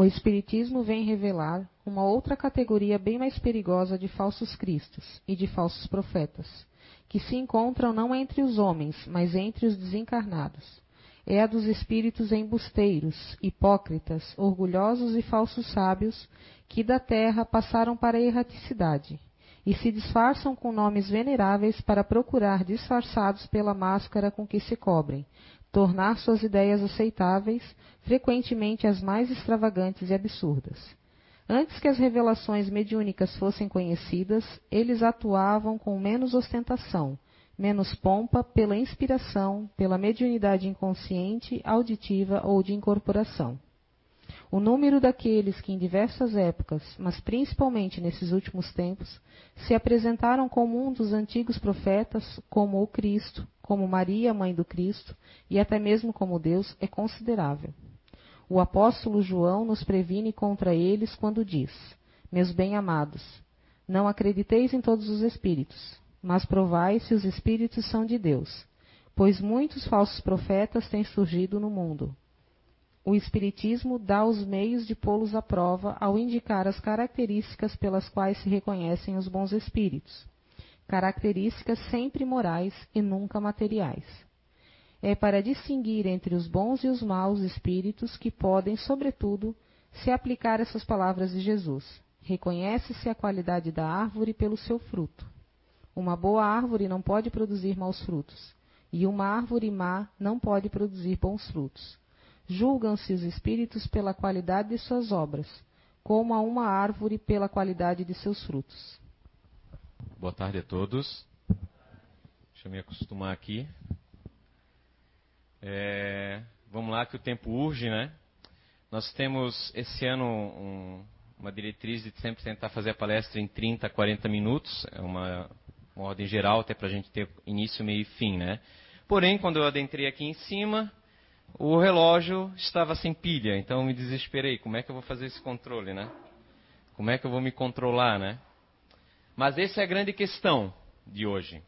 O Espiritismo vem revelar uma outra categoria bem mais perigosa de falsos cristos e de falsos profetas, que se encontram não entre os homens, mas entre os desencarnados. É a dos espíritos embusteiros, hipócritas, orgulhosos e falsos sábios, que da terra passaram para a erraticidade, e se disfarçam com nomes veneráveis para procurar, disfarçados pela máscara com que se cobrem, tornar suas ideias aceitáveis, frequentemente as mais extravagantes e absurdas. Antes que as revelações mediúnicas fossem conhecidas, eles atuavam com menos ostentação, menos pompa, pela inspiração, pela mediunidade inconsciente, auditiva ou de incorporação. O número daqueles que em diversas épocas, mas principalmente nesses últimos tempos, se apresentaram como um dos antigos profetas, como o Cristo, como Maria, mãe do Cristo, e até mesmo como Deus, é considerável. O apóstolo João nos previne contra eles quando diz: Meus bem-amados, não acrediteis em todos os espíritos, mas provai se os espíritos são de Deus, pois muitos falsos profetas têm surgido no mundo. O Espiritismo dá os meios de pô-los à prova ao indicar as características pelas quais se reconhecem os bons espíritos, características sempre morais e nunca materiais. É para distinguir entre os bons e os maus espíritos que podem, sobretudo, se aplicar essas palavras de Jesus. Reconhece-se a qualidade da árvore pelo seu fruto. Uma boa árvore não pode produzir maus frutos, e uma árvore má não pode produzir bons frutos. Julgam-se os espíritos pela qualidade de suas obras, como a uma árvore pela qualidade de seus frutos. Boa tarde a todos. Deixa eu me acostumar aqui. É, vamos lá, que o tempo urge, né? Nós temos esse ano um, uma diretriz de sempre tentar fazer a palestra em 30, 40 minutos. É uma, uma ordem geral, até para a gente ter início, meio e fim, né? Porém, quando eu adentrei aqui em cima, o relógio estava sem pilha, então eu me desesperei. Como é que eu vou fazer esse controle, né? Como é que eu vou me controlar, né? Mas essa é a grande questão de hoje.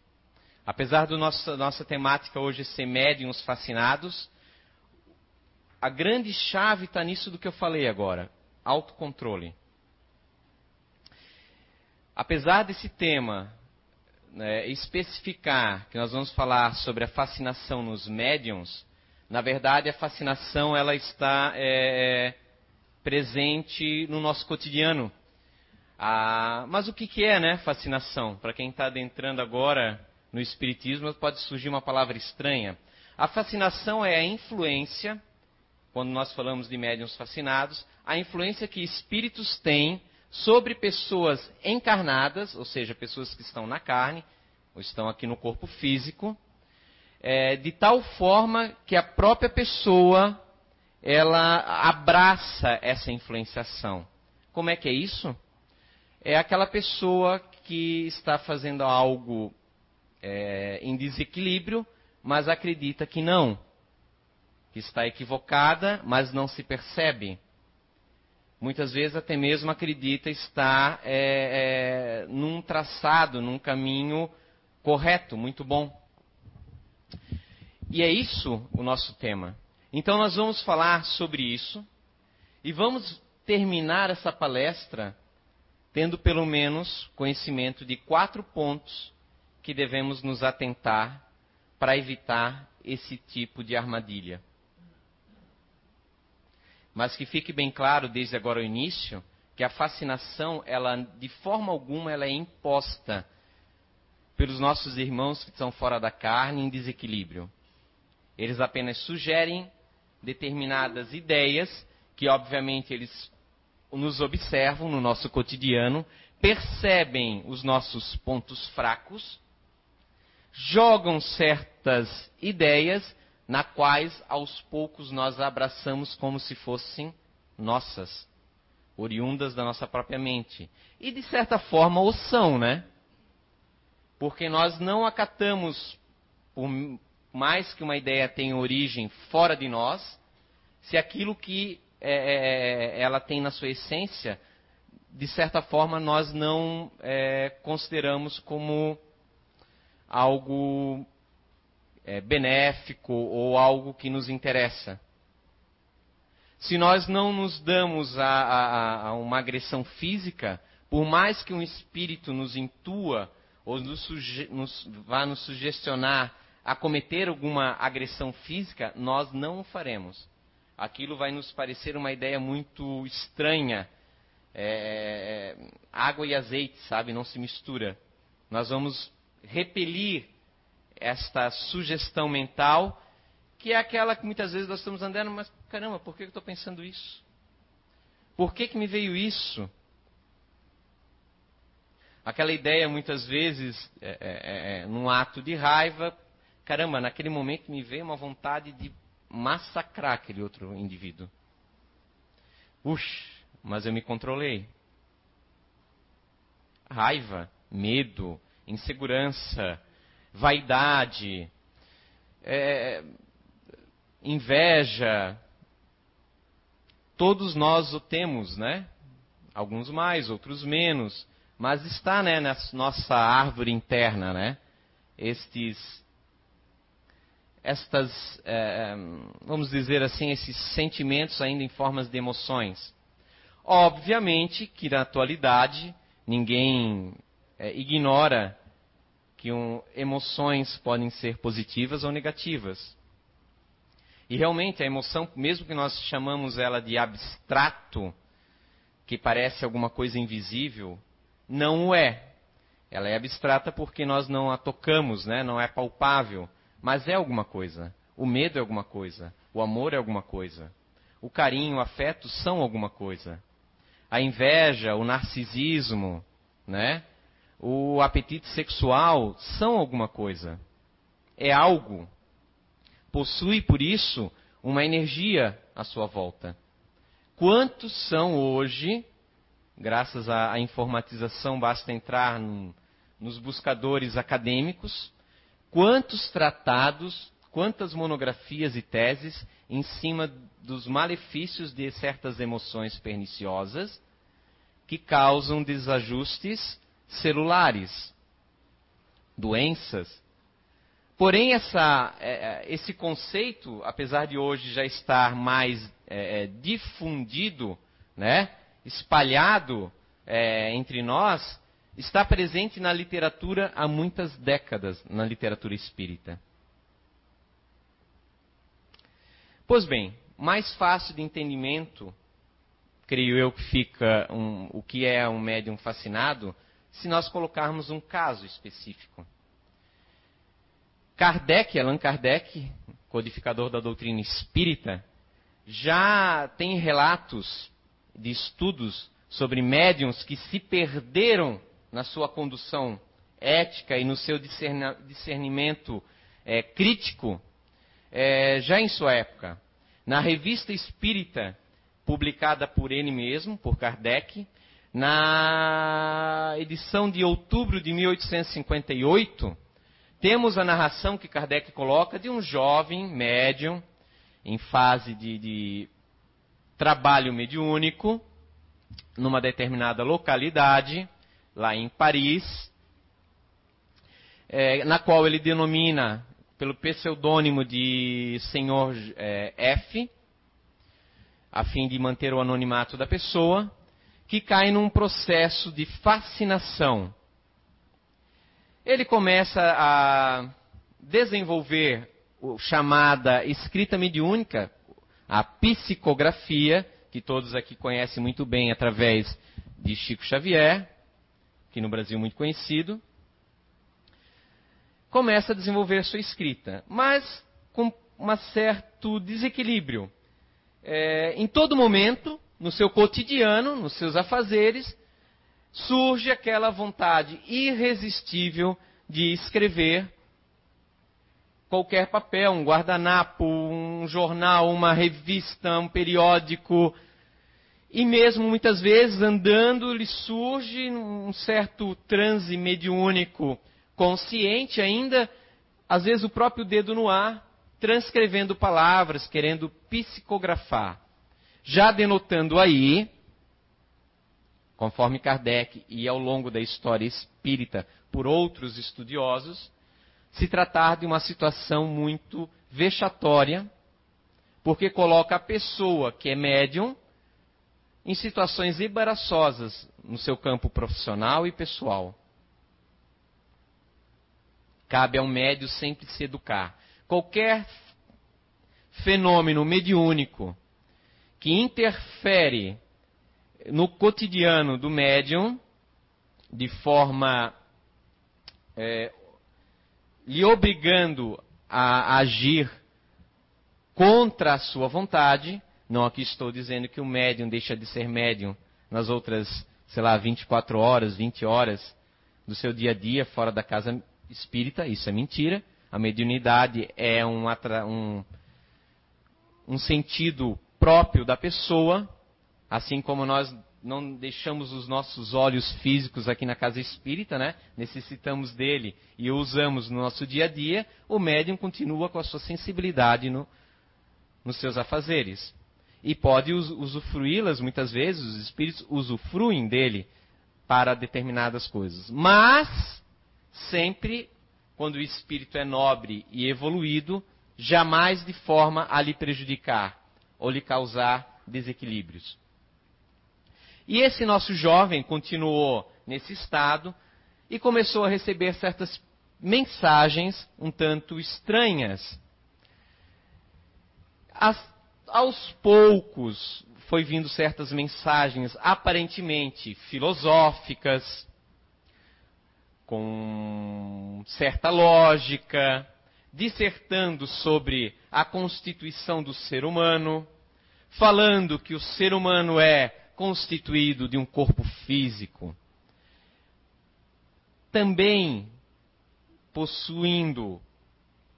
Apesar da nossa, nossa temática hoje ser médiums fascinados, a grande chave está nisso do que eu falei agora: autocontrole. Apesar desse tema né, especificar que nós vamos falar sobre a fascinação nos médiums, na verdade, a fascinação ela está é, é, presente no nosso cotidiano. Ah, mas o que, que é, né, fascinação? Para quem está adentrando agora no espiritismo, pode surgir uma palavra estranha. A fascinação é a influência, quando nós falamos de médiums fascinados, a influência que espíritos têm sobre pessoas encarnadas, ou seja, pessoas que estão na carne, ou estão aqui no corpo físico, é, de tal forma que a própria pessoa ela abraça essa influenciação. Como é que é isso? É aquela pessoa que está fazendo algo é, em desequilíbrio, mas acredita que não, que está equivocada, mas não se percebe. Muitas vezes até mesmo acredita estar é, é, num traçado, num caminho correto, muito bom. E é isso o nosso tema. Então nós vamos falar sobre isso e vamos terminar essa palestra tendo pelo menos conhecimento de quatro pontos que devemos nos atentar para evitar esse tipo de armadilha. Mas que fique bem claro desde agora o início que a fascinação, ela de forma alguma ela é imposta pelos nossos irmãos que estão fora da carne em desequilíbrio. Eles apenas sugerem determinadas ideias que, obviamente, eles nos observam no nosso cotidiano, percebem os nossos pontos fracos, jogam certas ideias na quais aos poucos nós abraçamos como se fossem nossas, oriundas da nossa própria mente. E de certa forma o são, né? Porque nós não acatamos por mais que uma ideia tenha origem fora de nós, se aquilo que é, é, ela tem na sua essência, de certa forma, nós não é, consideramos como algo é, benéfico ou algo que nos interessa. se nós não nos damos a, a, a uma agressão física, por mais que um espírito nos intua ou nos, nos, vá nos sugestionar a cometer alguma agressão física, nós não o faremos. Aquilo vai nos parecer uma ideia muito estranha. É, é água e azeite, sabe? Não se mistura. Nós vamos repelir esta sugestão mental, que é aquela que muitas vezes nós estamos andando, mas caramba, por que eu estou pensando isso? Por que, que me veio isso? Aquela ideia, muitas vezes, é, é, é, é, num ato de raiva, caramba, naquele momento me veio uma vontade de massacrar aquele outro indivíduo. Puxa, mas eu me controlei. Raiva, medo, insegurança, vaidade, é, inveja. Todos nós o temos, né? Alguns mais, outros menos. Mas está, né, na nossa árvore interna, né? Estes, estas, é, vamos dizer assim, esses sentimentos ainda em formas de emoções. Obviamente que na atualidade ninguém é, ignora que um, emoções podem ser positivas ou negativas. E realmente a emoção, mesmo que nós chamamos ela de abstrato, que parece alguma coisa invisível, não o é. Ela é abstrata porque nós não a tocamos, né? não é palpável, mas é alguma coisa. O medo é alguma coisa, o amor é alguma coisa, o carinho, o afeto são alguma coisa. A inveja, o narcisismo, né? o apetite sexual são alguma coisa. É algo. Possui, por isso, uma energia à sua volta. Quantos são hoje, graças à, à informatização, basta entrar num, nos buscadores acadêmicos, quantos tratados, quantas monografias e teses em cima dos malefícios de certas emoções perniciosas que causam desajustes celulares, doenças. Porém, essa, é, é, esse conceito, apesar de hoje já estar mais é, é difundido, né, espalhado é, entre nós, está presente na literatura há muitas décadas, na literatura espírita. Pois bem, mais fácil de entendimento, creio eu que fica um, o que é um médium fascinado, se nós colocarmos um caso específico. Kardec, Allan Kardec, codificador da doutrina espírita, já tem relatos de estudos sobre médiums que se perderam na sua condução ética e no seu discernimento é, crítico, é, já em sua época. Na revista espírita, publicada por ele mesmo, por Kardec, na edição de outubro de 1858, temos a narração que Kardec coloca de um jovem médium em fase de, de trabalho mediúnico numa determinada localidade, lá em Paris, é, na qual ele denomina pelo pseudônimo de Senhor é, F, a fim de manter o anonimato da pessoa que cai num processo de fascinação. Ele começa a desenvolver o chamada escrita mediúnica, a psicografia, que todos aqui conhecem muito bem através de Chico Xavier, que no Brasil é muito conhecido. Começa a desenvolver sua escrita, mas com um certo desequilíbrio. É, em todo momento, no seu cotidiano, nos seus afazeres, surge aquela vontade irresistível de escrever qualquer papel, um guardanapo, um jornal, uma revista, um periódico. E mesmo muitas vezes andando lhe surge um certo transe mediúnico consciente ainda, às vezes o próprio dedo no ar, transcrevendo palavras, querendo psicografar já denotando aí, conforme Kardec e ao longo da história espírita por outros estudiosos, se tratar de uma situação muito vexatória, porque coloca a pessoa que é médium em situações embaraçosas no seu campo profissional e pessoal. Cabe ao médium sempre se educar. Qualquer fenômeno mediúnico que interfere no cotidiano do médium de forma é, lhe obrigando a agir contra a sua vontade. Não aqui estou dizendo que o médium deixa de ser médium nas outras, sei lá, 24 horas, 20 horas do seu dia a dia fora da casa espírita. Isso é mentira. A mediunidade é um, um, um sentido próprio da pessoa, assim como nós não deixamos os nossos olhos físicos aqui na casa espírita, né? Necessitamos dele e o usamos no nosso dia a dia. O médium continua com a sua sensibilidade no, nos seus afazeres. E pode usufruí-las, muitas vezes, os espíritos usufruem dele para determinadas coisas. Mas, sempre, quando o espírito é nobre e evoluído, jamais de forma a lhe prejudicar ou lhe causar desequilíbrios. E esse nosso jovem continuou nesse estado e começou a receber certas mensagens um tanto estranhas. As, aos poucos foi vindo certas mensagens aparentemente filosóficas, com certa lógica, dissertando sobre a constituição do ser humano, falando que o ser humano é constituído de um corpo físico, também possuindo,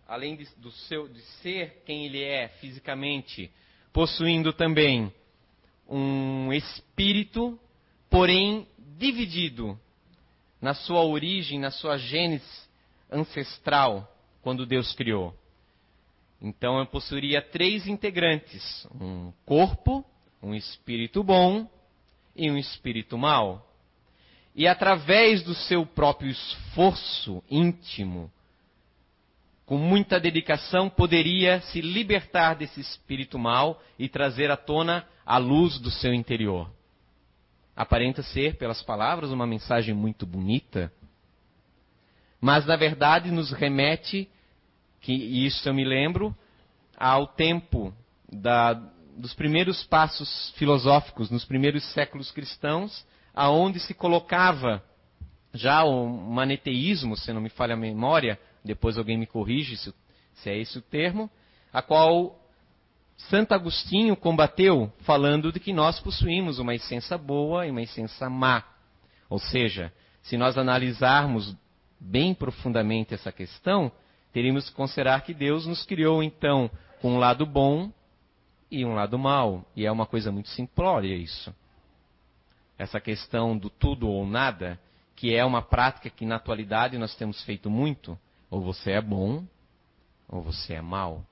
além de, do seu, de ser quem ele é fisicamente, possuindo também um espírito, porém dividido na sua origem, na sua gênese ancestral, quando Deus criou. Então eu possuiria três integrantes: um corpo, um espírito bom e um espírito mau. E através do seu próprio esforço íntimo, com muita dedicação, poderia se libertar desse espírito mau e trazer à tona a luz do seu interior. Aparenta ser, pelas palavras, uma mensagem muito bonita, mas na verdade nos remete, que e isso eu me lembro, ao tempo da, dos primeiros passos filosóficos nos primeiros séculos cristãos, aonde se colocava já o maneteísmo, se não me falha a memória, depois alguém me corrige se, se é esse o termo, a qual Santo Agostinho combateu falando de que nós possuímos uma essência boa e uma essência má. Ou seja, se nós analisarmos bem profundamente essa questão, teríamos que considerar que Deus nos criou então com um lado bom e um lado mau. E é uma coisa muito simplória isso. Essa questão do tudo ou nada, que é uma prática que na atualidade nós temos feito muito. Ou você é bom, ou você é mau.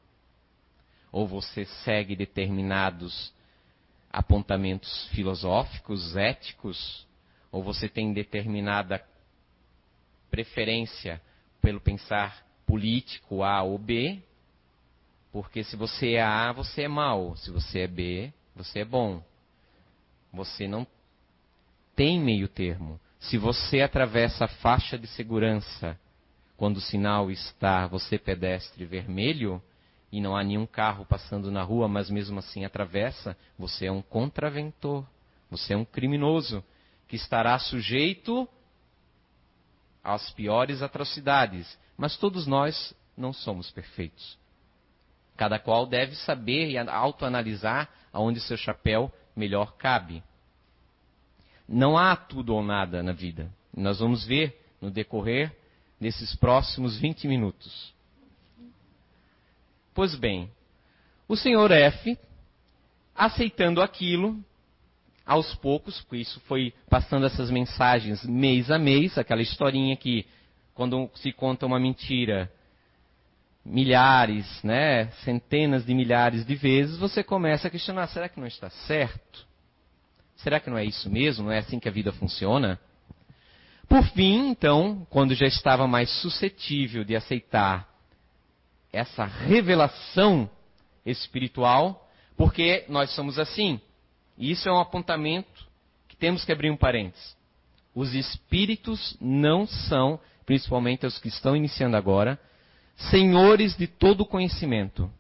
Ou você segue determinados apontamentos filosóficos, éticos, ou você tem determinada preferência pelo pensar político A ou B, porque se você é A, você é mal. Se você é B, você é bom. Você não tem meio termo. Se você atravessa a faixa de segurança quando o sinal está você pedestre vermelho e não há nenhum carro passando na rua, mas mesmo assim atravessa, você é um contraventor. Você é um criminoso que estará sujeito às piores atrocidades. Mas todos nós não somos perfeitos. Cada qual deve saber e autoanalisar aonde seu chapéu melhor cabe. Não há tudo ou nada na vida. Nós vamos ver no decorrer desses próximos 20 minutos. Pois bem, o senhor F, aceitando aquilo, aos poucos, porque isso foi passando essas mensagens mês a mês, aquela historinha que, quando se conta uma mentira, milhares, né, centenas de milhares de vezes, você começa a questionar: será que não está certo? Será que não é isso mesmo? Não é assim que a vida funciona? Por fim, então, quando já estava mais suscetível de aceitar essa revelação espiritual, porque nós somos assim. E isso é um apontamento que temos que abrir um parênteses. Os espíritos não são, principalmente os que estão iniciando agora, senhores de todo conhecimento.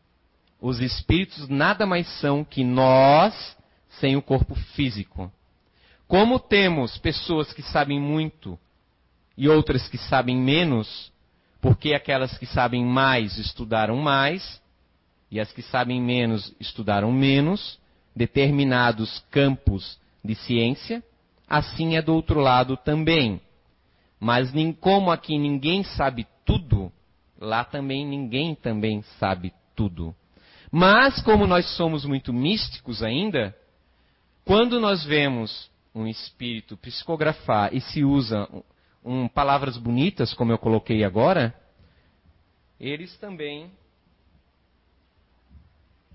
Os espíritos nada mais são que nós sem o corpo físico. Como temos pessoas que sabem muito e outras que sabem menos, porque aquelas que sabem mais estudaram mais e as que sabem menos estudaram menos determinados campos de ciência, assim é do outro lado também. Mas como aqui ninguém sabe tudo, lá também ninguém também sabe tudo. Mas como nós somos muito místicos ainda, quando nós vemos um espírito psicografar e se usa um, palavras bonitas, como eu coloquei agora, eles também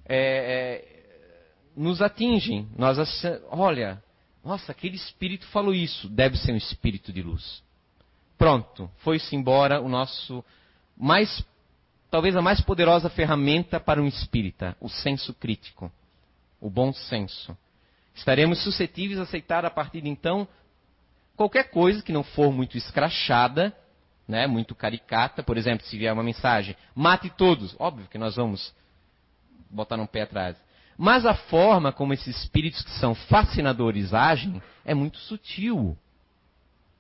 é, é, nos atingem. Nós, olha, nossa, aquele espírito falou isso, deve ser um espírito de luz. Pronto, foi-se embora o nosso mais, talvez a mais poderosa ferramenta para um espírita, o senso crítico, o bom senso. Estaremos suscetíveis a aceitar a partir de então qualquer coisa que não for muito escrachada, né, muito caricata. Por exemplo, se vier uma mensagem, mate todos. Óbvio que nós vamos botar um pé atrás. Mas a forma como esses espíritos que são fascinadores agem é muito sutil.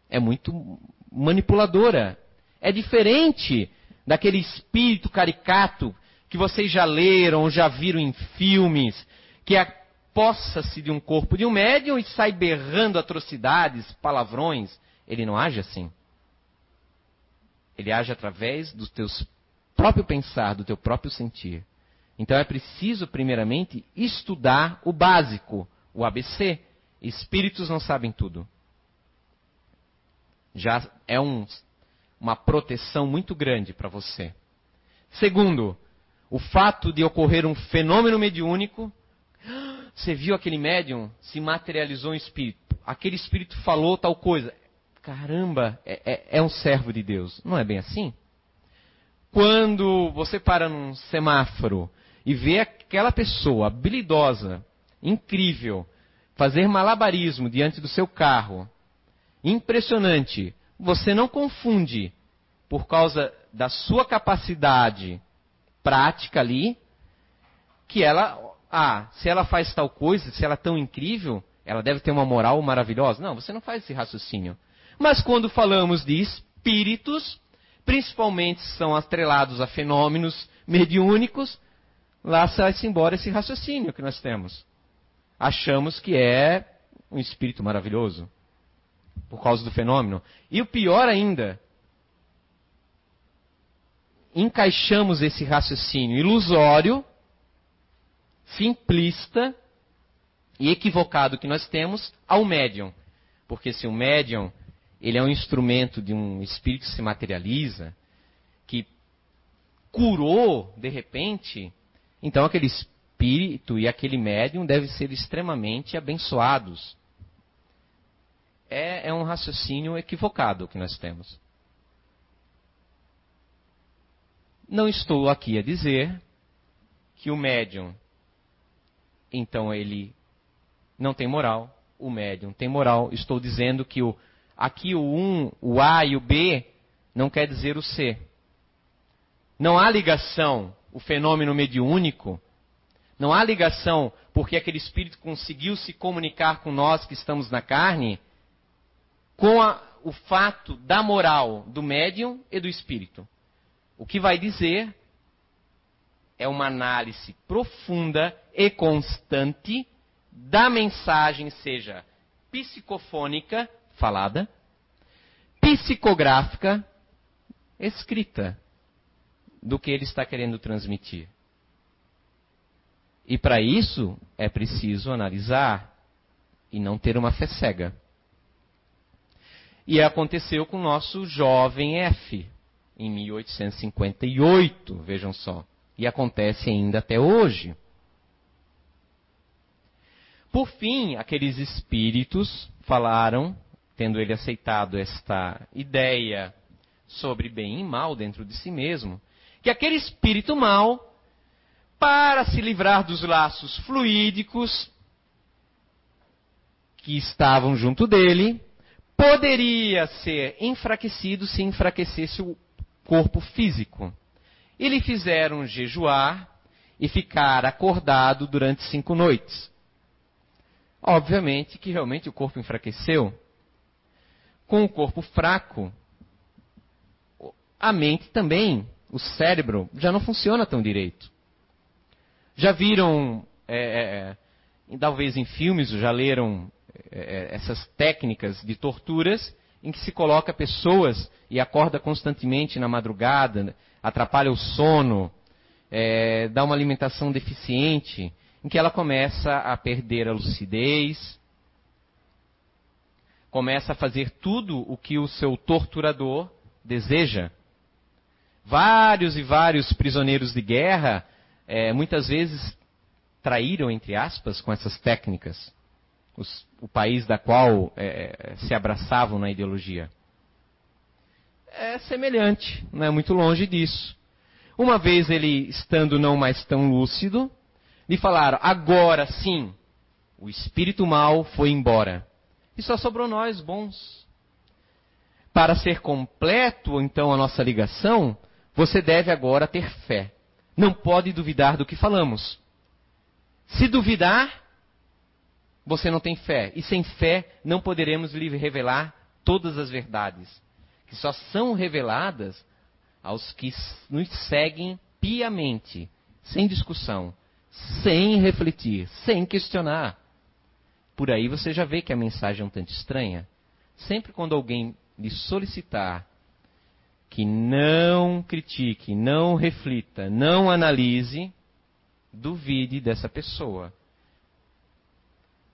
É muito manipuladora. É diferente daquele espírito caricato que vocês já leram, já viram em filmes, que apossa-se de um corpo de um médium e sai berrando atrocidades, palavrões. Ele não age assim. Ele age através do teu próprio pensar, do teu próprio sentir. Então é preciso, primeiramente, estudar o básico, o ABC. Espíritos não sabem tudo. Já é um uma proteção muito grande para você. Segundo, o fato de ocorrer um fenômeno mediúnico. Você viu aquele médium? Se materializou em espírito. Aquele espírito falou tal coisa. Caramba, é, é, é um servo de Deus. Não é bem assim? Quando você para num semáforo e vê aquela pessoa habilidosa, incrível, fazer malabarismo diante do seu carro, impressionante, você não confunde por causa da sua capacidade prática ali, que ela, ah, se ela faz tal coisa, se ela é tão incrível, ela deve ter uma moral maravilhosa. Não, você não faz esse raciocínio. Mas quando falamos de espíritos, principalmente são atrelados a fenômenos mediúnicos, lá sai-se embora esse raciocínio que nós temos. Achamos que é um espírito maravilhoso por causa do fenômeno. E o pior ainda, encaixamos esse raciocínio ilusório, simplista e equivocado que nós temos ao médium. Porque se o médium ele é um instrumento de um espírito que se materializa, que curou de repente, então aquele espírito e aquele médium devem ser extremamente abençoados é, é um raciocínio equivocado que nós temos. Não estou aqui a dizer que o médium, então ele não tem moral, o médium tem moral. Estou dizendo que o, aqui o 1, o A e o B não quer dizer o C. Não há ligação, o fenômeno mediúnico, não há ligação porque aquele espírito conseguiu se comunicar com nós que estamos na carne com a, o fato da moral do médium e do espírito. O que vai dizer é uma análise profunda e constante da mensagem, seja psicofônica, falada, psicográfica, escrita, do que ele está querendo transmitir. E para isso é preciso analisar e não ter uma fé cega. E aconteceu com o nosso jovem F, em 1858, vejam só. E acontece ainda até hoje. Por fim, aqueles espíritos falaram, tendo ele aceitado esta ideia sobre bem e mal dentro de si mesmo, que aquele espírito mal para se livrar dos laços fluídicos que estavam junto dele, poderia ser enfraquecido se enfraquecesse o corpo físico. E lhe fizeram jejuar e ficar acordado durante cinco noites. Obviamente que realmente o corpo enfraqueceu. Com o corpo fraco, a mente também, o cérebro, já não funciona tão direito. Já viram, é, é, talvez em filmes, já leram é, essas técnicas de torturas em que se coloca pessoas e acorda constantemente na madrugada, atrapalha o sono, é, dá uma alimentação deficiente, em que ela começa a perder a lucidez, começa a fazer tudo o que o seu torturador deseja. Vários e vários prisioneiros de guerra, é, muitas vezes, traíram, entre aspas, com essas técnicas os, o país da qual é, se abraçavam na ideologia. É semelhante, não é muito longe disso. Uma vez ele estando não mais tão lúcido, lhe falaram: agora sim, o espírito mal foi embora. E só sobrou nós bons. Para ser completo, então, a nossa ligação, você deve agora ter fé. Não pode duvidar do que falamos. Se duvidar, você não tem fé. E sem fé não poderemos lhe revelar todas as verdades, que só são reveladas aos que nos seguem piamente, sem discussão, sem refletir, sem questionar. Por aí você já vê que a mensagem é um tanto estranha. Sempre quando alguém lhe solicitar que não critique, não reflita, não analise, duvide dessa pessoa.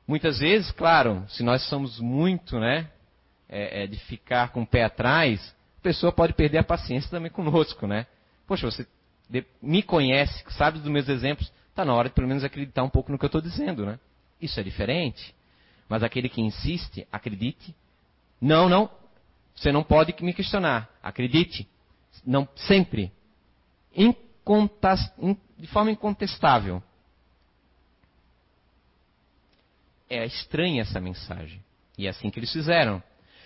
Muitas vezes, claro, se nós somos muito, né, é, é, de ficar com o pé atrás, a pessoa pode perder a paciência também conosco, né? Poxa, você me conhece, sabe dos meus exemplos, está na hora de pelo menos acreditar um pouco no que eu estou dizendo, né? Isso é diferente. Mas aquele que insiste, acredite. Não, não, você não pode me questionar. Acredite. Não, sempre. de forma incontestável. É estranha essa mensagem. E é assim que eles fizeram.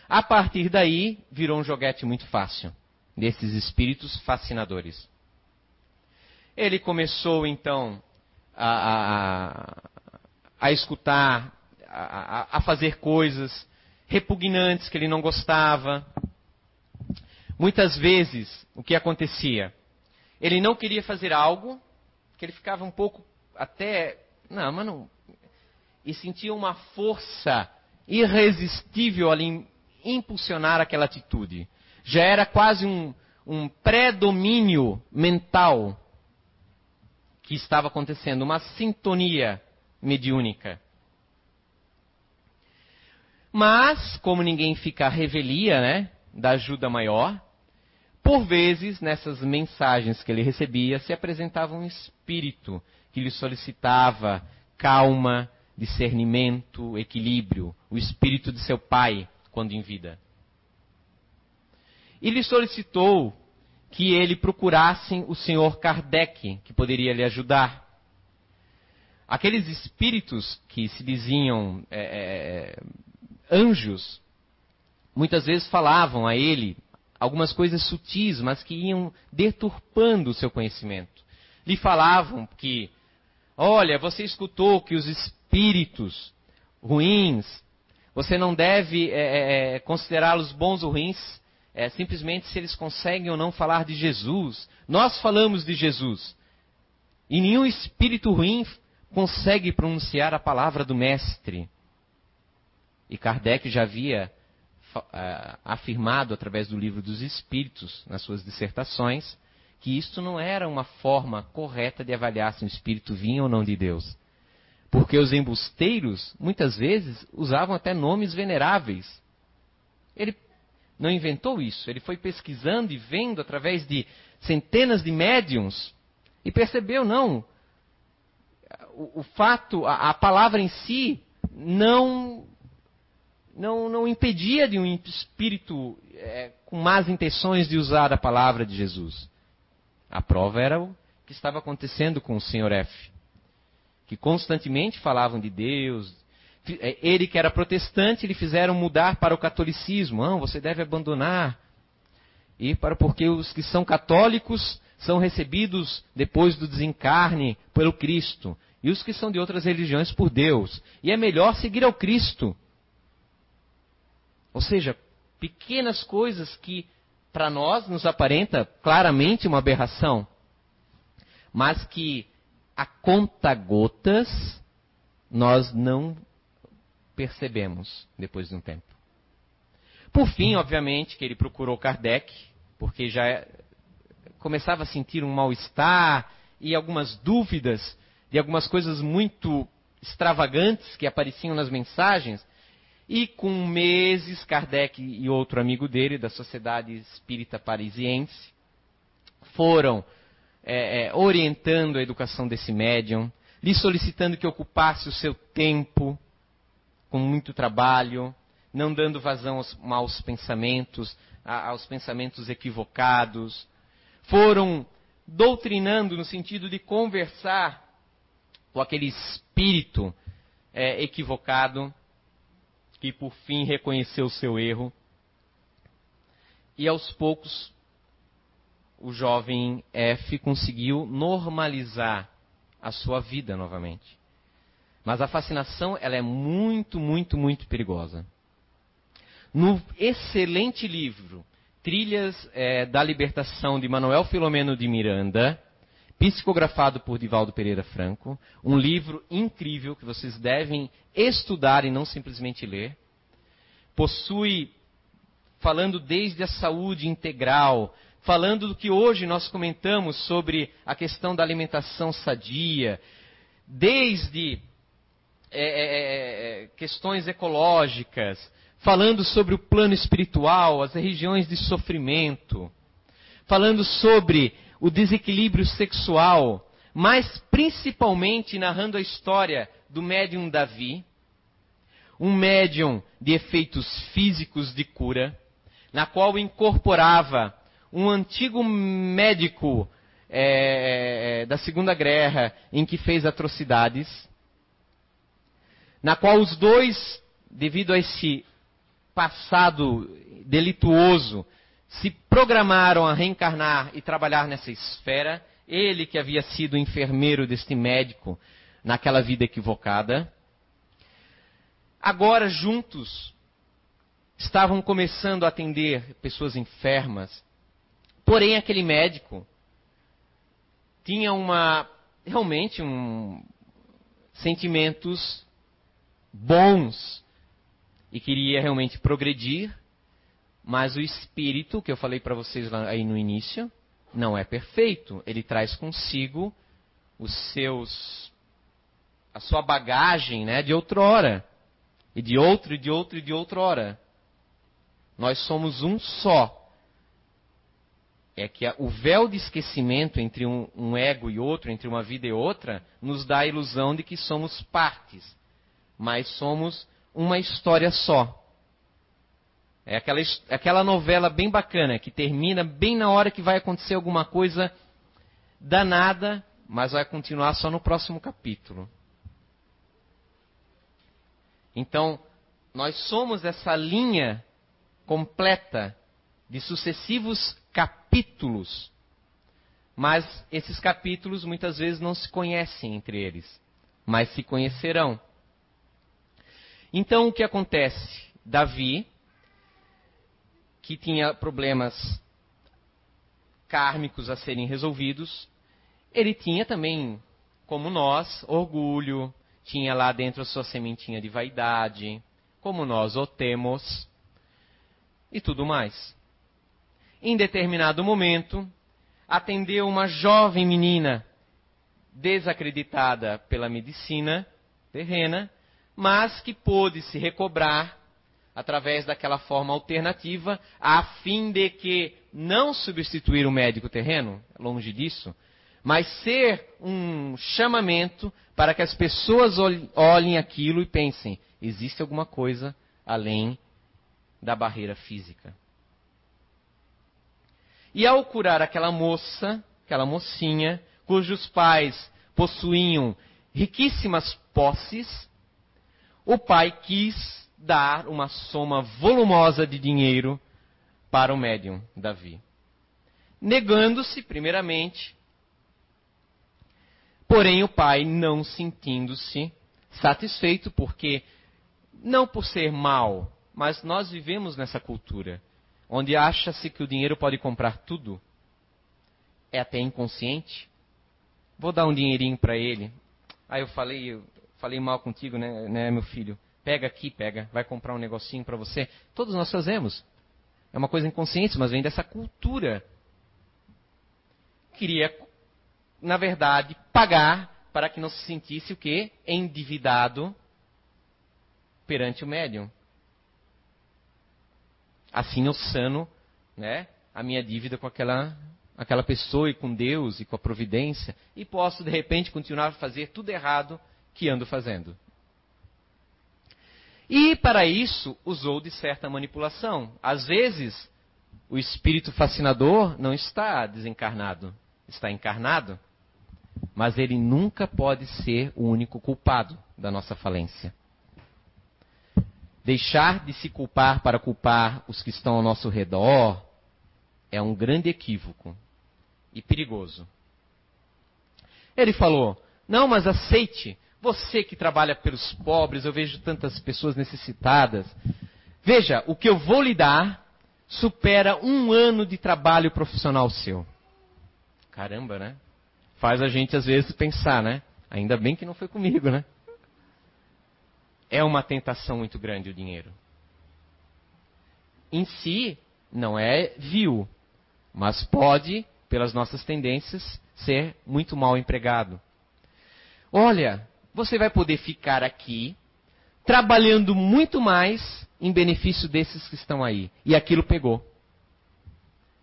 A partir daí, virou um joguete muito fácil desses espíritos fascinadores. Ele começou então a, a, a escutar, a, a, fazer coisas repugnantes que ele não gostava. Muitas vezes, o que acontecia? Ele não queria fazer algo, que ele ficava um pouco até. Não, mas não, e sentia uma força irresistível ali impulsionar aquela atitude. Já era quase um, um predomínio mental que estava acontecendo, uma sintonia mediúnica. Mas, como ninguém fica à revelia, né, da ajuda maior, por vezes, nessas mensagens que ele recebia, se apresentava um espírito que lhe solicitava calma, discernimento, equilíbrio, o espírito de seu pai quando em vida. E lhe solicitou que ele procurasse o senhor Kardec, que poderia lhe ajudar. Aqueles espíritos que se diziam é, é, anjos, muitas vezes falavam a ele algumas coisas sutis, mas que iam deturpando o seu conhecimento. Lhe falavam que, olha, você escutou que os espíritos ruins, você não deve é, é, é, considerá-los bons ou ruins é, simplesmente se eles conseguem ou não falar de Jesus. Nós falamos de Jesus. E nenhum espírito ruim consegue pronunciar a palavra do Mestre. E Kardec já havia uh, afirmado através do livro dos Espíritos, nas suas dissertações, que isto não era uma forma correta de avaliar se um espírito vinha ou não de Deus. Porque os embusteiros, muitas vezes, usavam até nomes veneráveis. Ele não inventou isso, ele foi pesquisando e vendo através de centenas de médiums e percebeu, não, o, o fato, a, a, palavra em si não, não, não impedia de um espírito é, com más intenções de usar a palavra de Jesus. A prova era que estava acontecendo com o Sr. F, que constantemente falavam de Deus. É, ele que era protestante, lhe fizeram mudar para o catolicismo. Não, você deve abandonar. E para porque os que são católicos são recebidos depois do desencarne pelo Cristo, e os que são de outras religiões por Deus. E é melhor seguir ao Cristo. Ou seja, pequenas coisas que para nós nos aparenta claramente uma aberração, mas que a conta gotas nós não percebemos depois de um tempo. Por fim, obviamente, que ele procurou Kardec, porque já começava a sentir um mal-estar e algumas dúvidas de algumas coisas muito extravagantes que apareciam nas mensagens, e com meses, Kardec e outro amigo dele, da Sociedade Espírita Parisiense, foram é, é, orientando a educação desse médium, lhe solicitando que ocupasse o seu tempo com muito trabalho, não dando vazão aos maus pensamentos, aos pensamentos equivocados. Foram doutrinando no sentido de conversar com aquele espírito é, equivocado que por fim reconheceu o seu erro. E aos poucos, o jovem F conseguiu normalizar a sua vida novamente. Mas a fascinação, ela é muito, muito, muito perigosa. No excelente livro Trilhas é, da Libertação de Manuel Filomeno de Miranda, psicografado por Divaldo Pereira Franco, um livro incrível que vocês devem estudar e não simplesmente ler. Possui, falando desde a saúde integral, falando do que hoje nós comentamos sobre a questão da alimentação sadia, desde é, é, é, é questões ecológicas, falando sobre o plano espiritual, as regiões de sofrimento, falando sobre o desequilíbrio sexual, mas principalmente narrando a história do médium Davi, um médium de efeitos físicos de cura, na qual incorporava um antigo médico é, é, da Segunda Guerra em que fez atrocidades, na qual os dois, devido a esse passado delituoso, se programaram a reencarnar e trabalhar nessa esfera. Ele que havia sido enfermeiro deste médico naquela vida equivocada. Agora, juntos, estavam começando a atender pessoas enfermas. Porém, aquele médico tinha uma realmente um sentimentos bons e queria realmente progredir mas o espírito, que eu falei para vocês lá aí no início, não é perfeito. Ele traz consigo os seus a sua bagagem, né, de outrora. E de outro, e de outro, e de outrora. Nós somos um só. É que o véu de esquecimento entre um, um ego e outro, entre uma vida e outra, nos dá a ilusão de que somos partes. Mas somos uma história só. É aquela, aquela novela bem bacana, que termina bem na hora que vai acontecer alguma coisa danada, mas vai continuar só no próximo capítulo. Então, nós somos essa linha completa de sucessivos capítulos, mas esses capítulos muitas vezes não se conhecem entre eles, mas se conhecerão. Então, o que acontece? Davi que tinha problemas kármicos a serem resolvidos. Ele tinha também, como nós, orgulho, tinha lá dentro a sua sementinha de vaidade, como nós o temos, e tudo mais. Em determinado momento, atendeu uma jovem menina desacreditada pela medicina terrena, mas que pôde se recobrar através daquela forma alternativa, a fim de que não substituir o médico terreno, longe disso, mas ser um chamamento para que as pessoas olhem aquilo e pensem: existe alguma coisa além da barreira física. E ao curar aquela moça, aquela mocinha, cujos pais possuíam riquíssimas posses, o pai quis dar uma soma volumosa de dinheiro para o médium Davi. Negando-se, primeiramente, porém o pai não sentindo-se satisfeito, porque, não por ser mal, mas nós vivemos nessa cultura, onde acha-se que o dinheiro pode comprar tudo, é até inconsciente. Vou dar um dinheirinho para ele. Aí eu falei, eu falei mal contigo, né, né, meu filho? Pega aqui, pega, vai comprar um negocinho para você. Todos nós fazemos. É uma coisa inconsciente, mas vem dessa cultura. Queria, na verdade, pagar para que não se sentisse o quê? Endividado perante o médium. Assim eu sano, né, a minha dívida com aquela aquela pessoa e com Deus e com a providência e posso de repente continuar a fazer tudo errado que ando fazendo. E para isso usou de certa manipulação. Às vezes, o espírito fascinador não está desencarnado, está encarnado, mas ele nunca pode ser o único culpado da nossa falência. Deixar de se culpar para culpar os que estão ao nosso redor é um grande equívoco e perigoso. Ele falou: Não, mas aceite, você que trabalha pelos pobres, eu vejo tantas pessoas necessitadas. Veja, o que eu vou lhe dar supera um ano de trabalho profissional seu. Caramba, né? Faz a gente às vezes pensar, né? Ainda bem que não foi comigo, né? É uma tentação muito grande o dinheiro. Em si, não é vil, mas pode pelas nossas tendências, ser muito mal empregado. Olha, você vai poder ficar aqui trabalhando muito mais em benefício desses que estão aí. E aquilo pegou.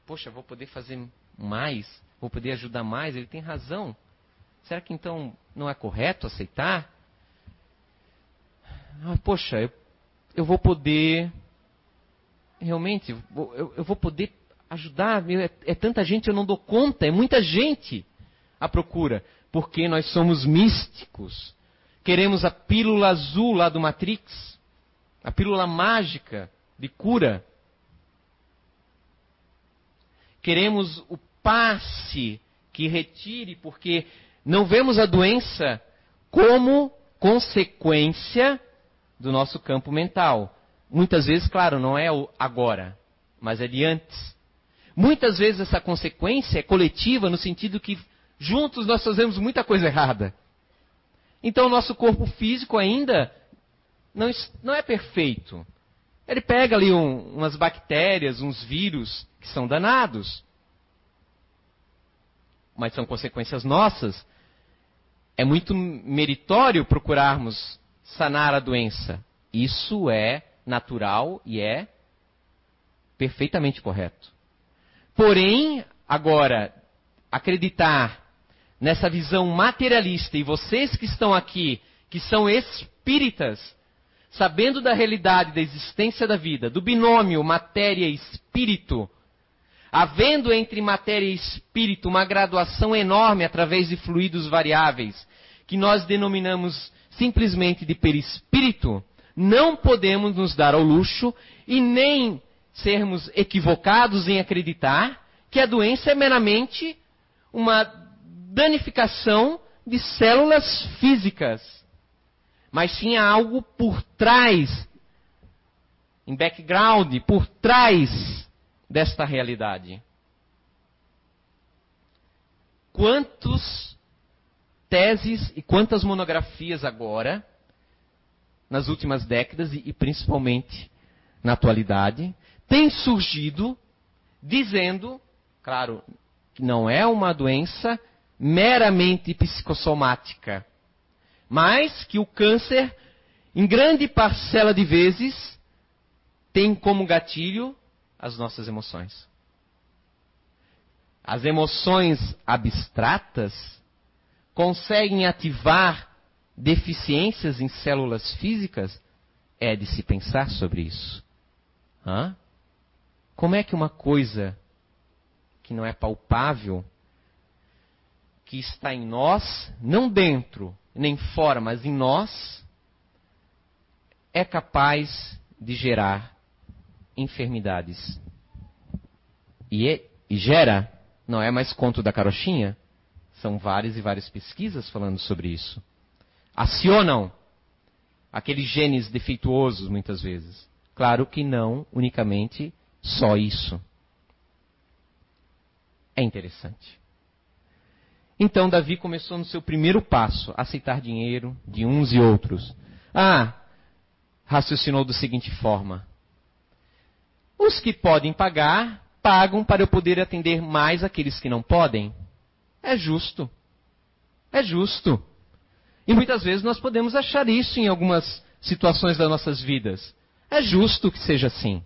Poxa, vou poder fazer mais? Vou poder ajudar mais? Ele tem razão. Será que então não é correto aceitar? Ah, poxa, eu, eu vou poder. Realmente, eu, eu vou poder ajudar. É, é tanta gente, eu não dou conta, é muita gente à procura. Porque nós somos místicos. Queremos a pílula azul lá do Matrix, a pílula mágica de cura. Queremos o passe que retire, porque não vemos a doença como consequência do nosso campo mental. Muitas vezes, claro, não é o agora, mas é de antes. Muitas vezes essa consequência é coletiva no sentido que juntos nós fazemos muita coisa errada. Então o nosso corpo físico ainda não, não é perfeito. Ele pega ali um, umas bactérias, uns vírus que são danados. Mas são consequências nossas. É muito meritório procurarmos sanar a doença. Isso é natural e é perfeitamente correto. Porém, agora, acreditar nessa visão materialista, e vocês que estão aqui, que são espíritas, sabendo da realidade da existência da vida, do binômio matéria espírito, havendo entre matéria e espírito uma graduação enorme através de fluidos variáveis, que nós denominamos simplesmente de perispírito, não podemos nos dar ao luxo e nem sermos equivocados em acreditar que a doença é meramente uma danificação de células físicas, mas sim há algo por trás, em background, por trás desta realidade. Quantos teses e quantas monografias agora, nas últimas décadas e, e principalmente na atualidade, tem surgido dizendo, claro, que não é uma doença meramente psicossomática, mas que o câncer, em grande parcela de vezes, tem como gatilho as nossas emoções. As emoções abstratas conseguem ativar deficiências em células físicas? É de se pensar sobre isso. Hã? Como é que uma coisa que não é palpável, que está em nós, não dentro nem fora, mas em nós, é capaz de gerar enfermidades. E, é, e gera, não é mais conto da carochinha, são várias e várias pesquisas falando sobre isso. Acionam aqueles genes defeituosos muitas vezes. Claro que não unicamente só isso. É interessante. Então Davi começou no seu primeiro passo, aceitar dinheiro de uns e outros. Ah, raciocinou da seguinte forma: os que podem pagar, pagam para eu poder atender mais aqueles que não podem. É justo. É justo. E muitas vezes nós podemos achar isso em algumas situações das nossas vidas. É justo que seja assim.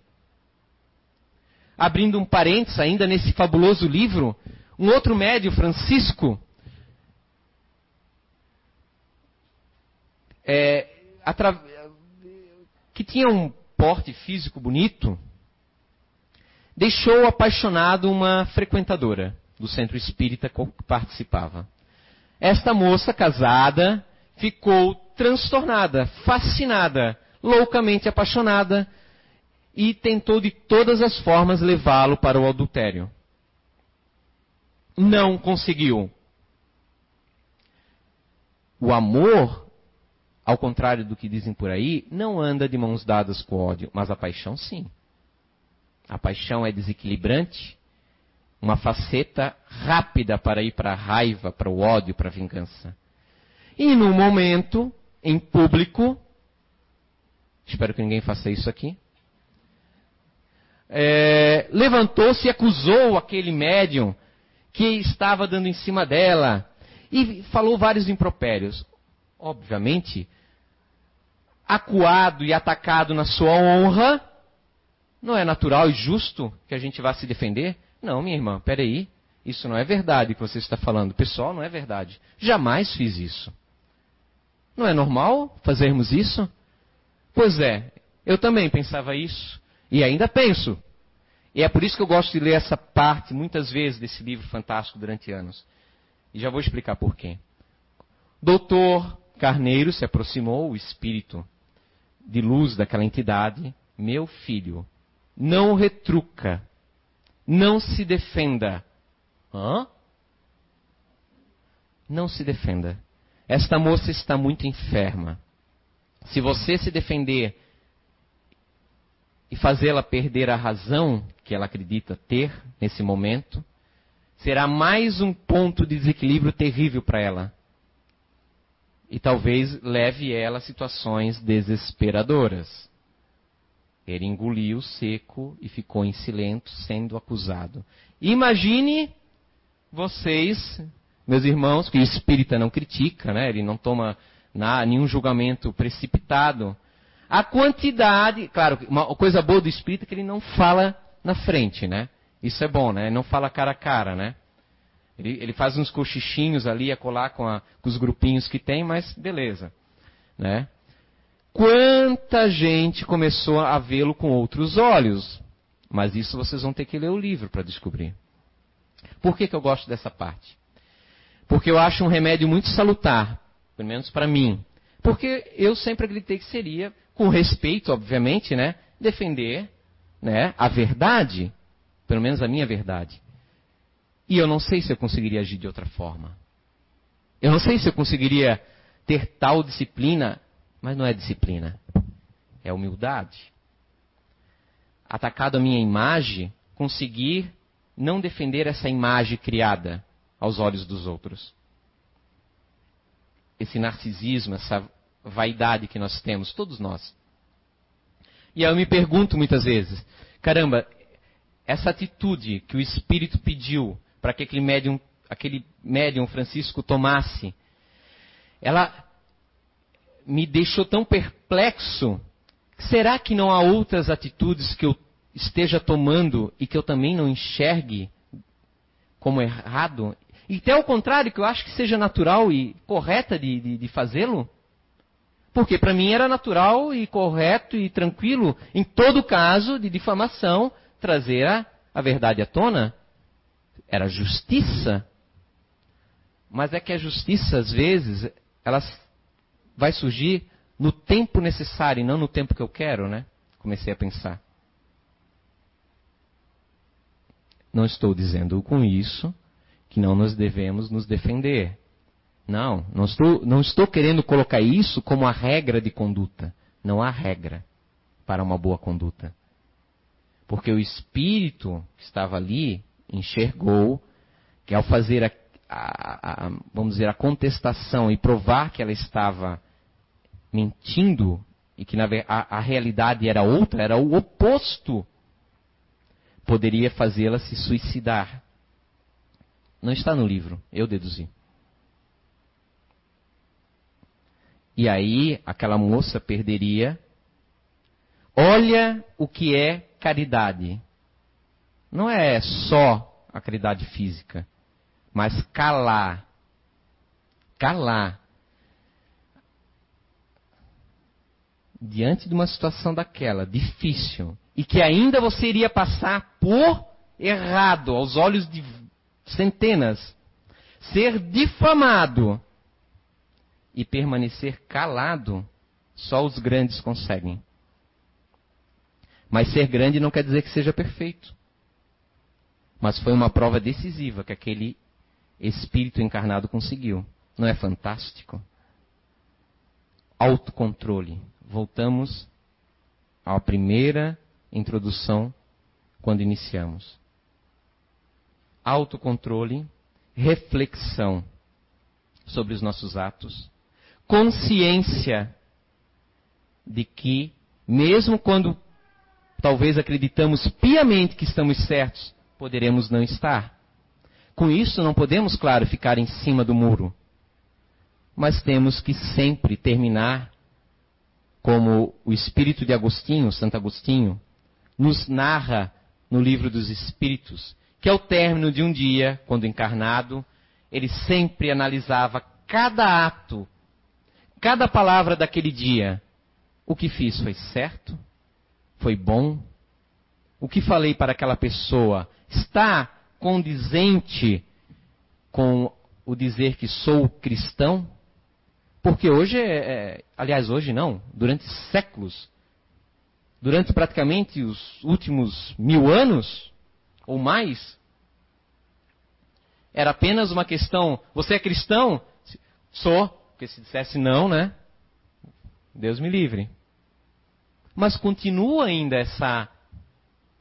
Abrindo um parênteses ainda nesse fabuloso livro, um outro médio, Francisco, é, que tinha um porte físico bonito, deixou apaixonado uma frequentadora do centro espírita que participava. Esta moça casada ficou transtornada, fascinada, loucamente apaixonada e tentou de todas as formas levá-lo para o adultério não conseguiu. O amor, ao contrário do que dizem por aí, não anda de mãos dadas com ódio, mas a paixão sim. A paixão é desequilibrante, uma faceta rápida para ir para a raiva, para o ódio, para a vingança. E no momento, em público, espero que ninguém faça isso aqui, é, levantou-se e acusou aquele médium que estava dando em cima dela. E falou vários impropérios. Obviamente, acuado e atacado na sua honra, não é natural e justo que a gente vá se defender? Não, minha irmã, peraí. Isso não é verdade que você está falando. Pessoal, não é verdade. Jamais fiz isso. Não é normal fazermos isso? Pois é, eu também pensava isso. E ainda penso. E é por isso que eu gosto de ler essa parte muitas vezes desse livro fantástico durante anos. E já vou explicar por quê. Doutor Carneiro se aproximou, o espírito de luz daquela entidade. Meu filho, não retruca, não se defenda. Hã? Não se defenda. Esta moça está muito enferma. Se você se defender e fazê-la perder a razão que ela acredita ter nesse momento, será mais um ponto de desequilíbrio terrível para ela. E talvez leve ela a situações desesperadoras. Ele engoliu seco e ficou em silêncio, sendo acusado. Imagine vocês, meus irmãos, que o espírita não critica, né? ele não toma nenhum julgamento precipitado a quantidade, claro, uma coisa boa do espírito é que ele não fala na frente, né? Isso é bom, né? Ele não fala cara a cara, né? Ele, ele faz uns cochichinhos ali a colar com, a, com os grupinhos que tem, mas beleza, né? Quanta gente começou a vê-lo com outros olhos, mas isso vocês vão ter que ler o livro para descobrir. Por que, que eu gosto dessa parte? Porque eu acho um remédio muito salutar, pelo menos para mim. Porque eu sempre acreditei que seria com respeito, obviamente, né, defender né, a verdade, pelo menos a minha verdade. E eu não sei se eu conseguiria agir de outra forma. Eu não sei se eu conseguiria ter tal disciplina, mas não é disciplina, é humildade. Atacado a minha imagem, conseguir não defender essa imagem criada aos olhos dos outros. Esse narcisismo, essa vaidade que nós temos, todos nós. E aí eu me pergunto muitas vezes: caramba, essa atitude que o Espírito pediu para que aquele médium, aquele médium Francisco tomasse, ela me deixou tão perplexo. Será que não há outras atitudes que eu esteja tomando e que eu também não enxergue como errado? E até ao contrário, que eu acho que seja natural e correta de, de, de fazê-lo? Porque para mim era natural e correto e tranquilo, em todo caso de difamação, trazer a, a verdade à tona. Era justiça. Mas é que a justiça, às vezes, ela vai surgir no tempo necessário e não no tempo que eu quero, né? Comecei a pensar. Não estou dizendo com isso que não nos devemos nos defender. Não, não estou, não estou querendo colocar isso como a regra de conduta. Não há regra para uma boa conduta. Porque o espírito que estava ali enxergou que ao fazer a, a, a, vamos dizer, a contestação e provar que ela estava mentindo e que na, a, a realidade era outra, era o oposto, poderia fazê-la se suicidar. Não está no livro, eu deduzi. E aí aquela moça perderia. Olha o que é caridade. Não é só a caridade física, mas calar. Calar. Diante de uma situação daquela, difícil, e que ainda você iria passar por errado aos olhos de centenas, ser difamado e permanecer calado, só os grandes conseguem. Mas ser grande não quer dizer que seja perfeito. Mas foi uma prova decisiva que aquele espírito encarnado conseguiu. Não é fantástico? Autocontrole. Voltamos à primeira introdução quando iniciamos. Autocontrole, reflexão sobre os nossos atos, consciência de que, mesmo quando talvez acreditamos piamente que estamos certos, poderemos não estar. Com isso, não podemos, claro, ficar em cima do muro. Mas temos que sempre terminar como o espírito de Agostinho, Santo Agostinho, nos narra no livro dos Espíritos, que ao término de um dia, quando encarnado, ele sempre analisava cada ato, cada palavra daquele dia. O que fiz foi certo? Foi bom? O que falei para aquela pessoa está condizente com o dizer que sou cristão? Porque hoje, é, é, aliás, hoje não, durante séculos, durante praticamente os últimos mil anos ou mais, era apenas uma questão: você é cristão? Sou. Porque se dissesse não, né? Deus me livre. Mas continua ainda essa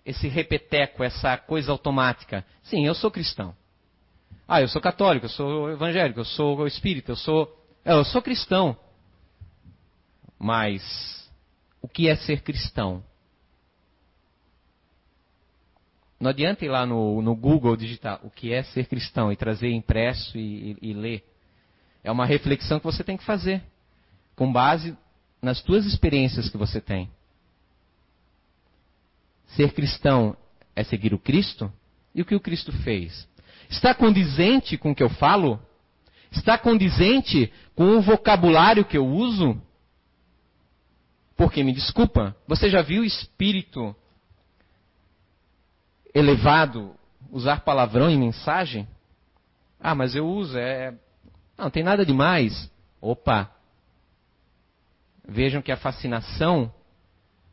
esse repeteco, essa coisa automática. Sim, eu sou cristão. Ah, eu sou católico, eu sou evangélico, eu sou espírita, eu sou. É, eu sou cristão. Mas o que é ser cristão? Não adianta ir lá no, no Google digitar o que é ser cristão e trazer impresso e, e, e ler. É uma reflexão que você tem que fazer, com base nas tuas experiências que você tem. Ser cristão é seguir o Cristo? E o que o Cristo fez? Está condizente com o que eu falo? Está condizente com o vocabulário que eu uso? Porque, me desculpa, você já viu espírito elevado usar palavrão em mensagem? Ah, mas eu uso, é. Não, não tem nada demais. Opa! Vejam que a fascinação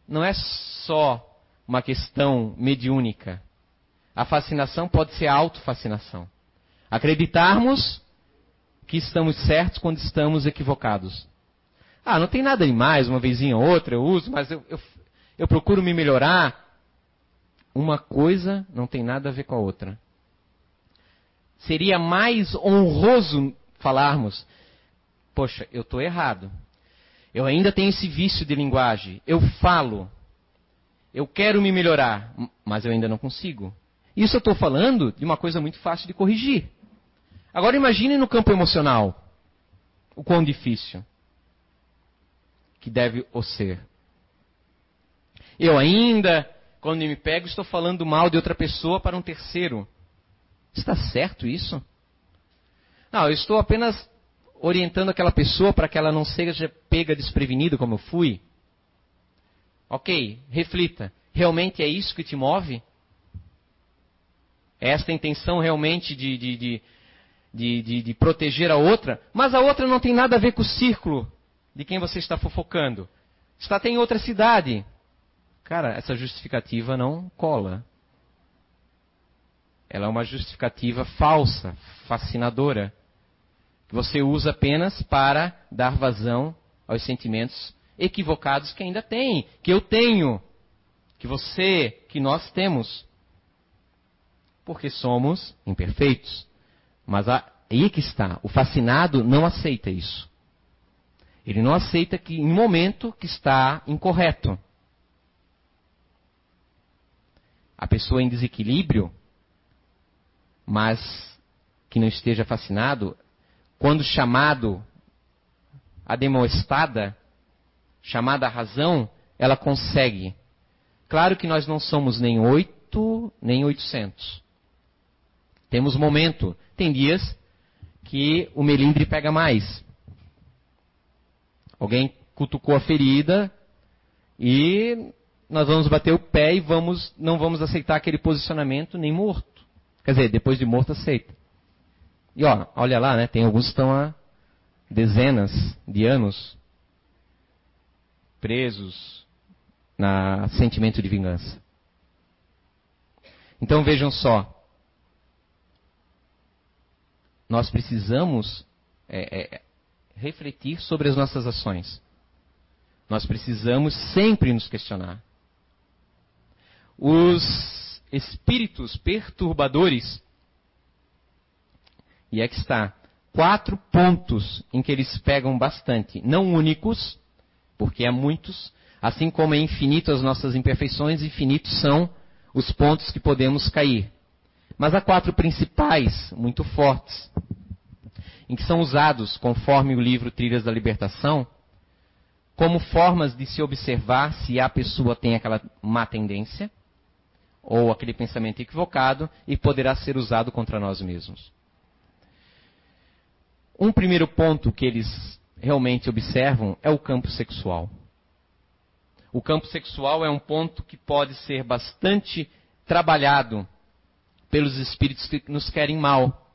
não é só uma questão mediúnica. A fascinação pode ser autofascinação. Acreditarmos que estamos certos quando estamos equivocados. Ah, não tem nada demais, uma vezinha ou outra eu uso, mas eu, eu, eu procuro me melhorar. Uma coisa não tem nada a ver com a outra. Seria mais honroso falarmos: Poxa, eu estou errado. Eu ainda tenho esse vício de linguagem. Eu falo. Eu quero me melhorar, mas eu ainda não consigo. Isso eu estou falando de uma coisa muito fácil de corrigir. Agora imagine no campo emocional o quão difícil que deve o ser. Eu ainda quando me pego, estou falando mal de outra pessoa para um terceiro. Está certo isso? Não, eu estou apenas orientando aquela pessoa para que ela não seja pega desprevenida como eu fui. Ok, reflita. Realmente é isso que te move? É esta intenção realmente de, de, de, de, de, de proteger a outra, mas a outra não tem nada a ver com o círculo de quem você está fofocando. Está até em outra cidade. Cara, essa justificativa não cola. Ela é uma justificativa falsa, fascinadora, que você usa apenas para dar vazão aos sentimentos equivocados que ainda tem, que eu tenho, que você, que nós temos. Porque somos imperfeitos. Mas aí que está. O fascinado não aceita isso. Ele não aceita que em um momento que está incorreto. A pessoa em desequilíbrio, mas que não esteja fascinado, quando chamado a demonstrada, chamada a razão, ela consegue. Claro que nós não somos nem oito, nem oitocentos. Temos momento. Tem dias que o melindre pega mais. Alguém cutucou a ferida e nós vamos bater o pé e vamos, não vamos aceitar aquele posicionamento nem morto. Quer dizer, depois de morto aceita. E ó, olha lá, né? Tem alguns que estão há dezenas de anos presos na sentimento de vingança. Então vejam só, nós precisamos é, é, refletir sobre as nossas ações. Nós precisamos sempre nos questionar. Os espíritos perturbadores, e é que está, quatro pontos em que eles pegam bastante, não únicos, porque há muitos, assim como é infinito as nossas imperfeições, infinitos são os pontos que podemos cair. Mas há quatro principais, muito fortes, em que são usados, conforme o livro Trilhas da Libertação, como formas de se observar se a pessoa tem aquela má tendência ou aquele pensamento equivocado e poderá ser usado contra nós mesmos. Um primeiro ponto que eles realmente observam é o campo sexual. O campo sexual é um ponto que pode ser bastante trabalhado pelos espíritos que nos querem mal.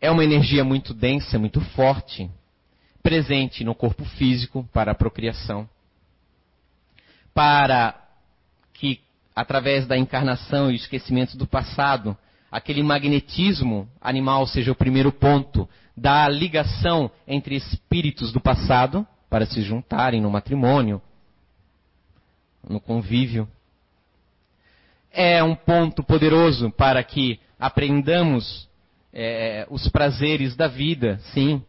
É uma energia muito densa, muito forte, presente no corpo físico para a procriação. Para que, através da encarnação e esquecimento do passado, aquele magnetismo animal seja o primeiro ponto da ligação entre espíritos do passado para se juntarem no matrimônio, no convívio. É um ponto poderoso para que aprendamos é, os prazeres da vida, sim,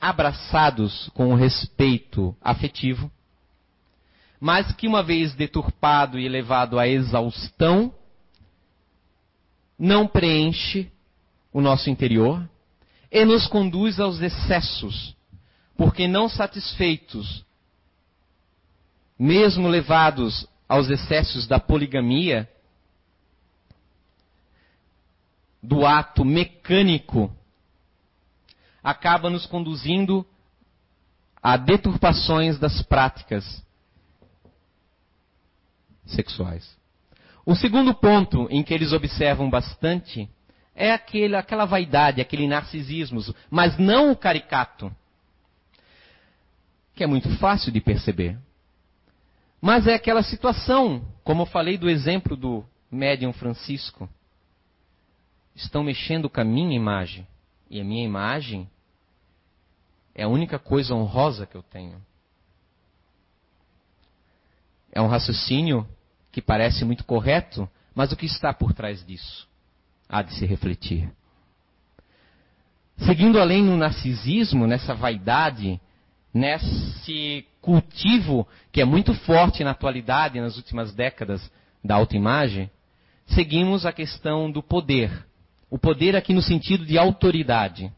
abraçados com o respeito afetivo, mas que uma vez deturpado e levado à exaustão, não preenche o nosso interior e nos conduz aos excessos, porque não satisfeitos, mesmo levados aos excessos da poligamia, do ato mecânico, acaba nos conduzindo a deturpações das práticas sexuais. O segundo ponto em que eles observam bastante é aquele, aquela vaidade, aquele narcisismo, mas não o caricato, que é muito fácil de perceber. Mas é aquela situação, como eu falei do exemplo do médium Francisco. Estão mexendo com a minha imagem. E a minha imagem é a única coisa honrosa que eu tenho. É um raciocínio que parece muito correto, mas o que está por trás disso? há de se refletir. Seguindo além no narcisismo, nessa vaidade, nesse cultivo que é muito forte na atualidade, nas últimas décadas da autoimagem, seguimos a questão do poder. O poder aqui no sentido de autoridade.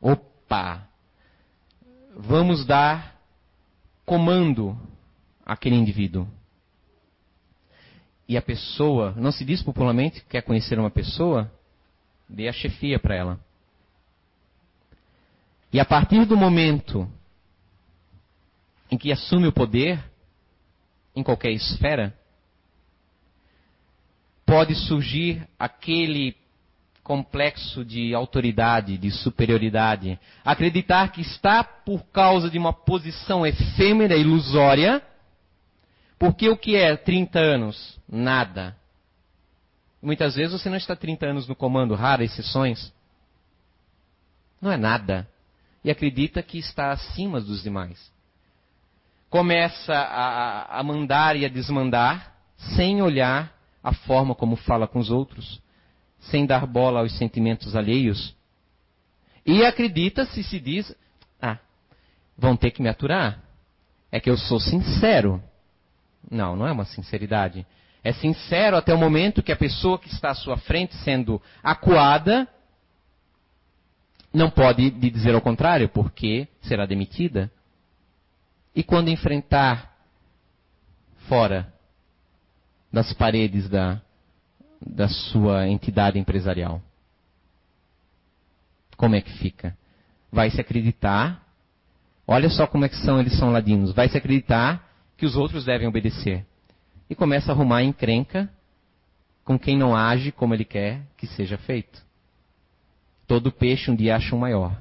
Opa! Vamos dar comando àquele indivíduo e a pessoa, não se diz popularmente que quer conhecer uma pessoa, dê a chefia para ela. E a partir do momento em que assume o poder, em qualquer esfera, pode surgir aquele complexo de autoridade, de superioridade. Acreditar que está por causa de uma posição efêmera, ilusória, porque o que é 30 anos? Nada. Muitas vezes você não está 30 anos no comando, raras exceções. Não é nada. E acredita que está acima dos demais. Começa a, a mandar e a desmandar, sem olhar a forma como fala com os outros, sem dar bola aos sentimentos alheios. E acredita se se diz, ah, vão ter que me aturar. É que eu sou sincero. Não, não é uma sinceridade. É sincero até o momento que a pessoa que está à sua frente sendo acuada não pode dizer ao contrário, porque será demitida. E quando enfrentar fora das paredes da, da sua entidade empresarial? Como é que fica? Vai se acreditar, olha só como é que são, eles são ladinos, vai se acreditar que os outros devem obedecer. E começa a arrumar encrenca com quem não age como ele quer que seja feito. Todo peixe um dia acha um maior.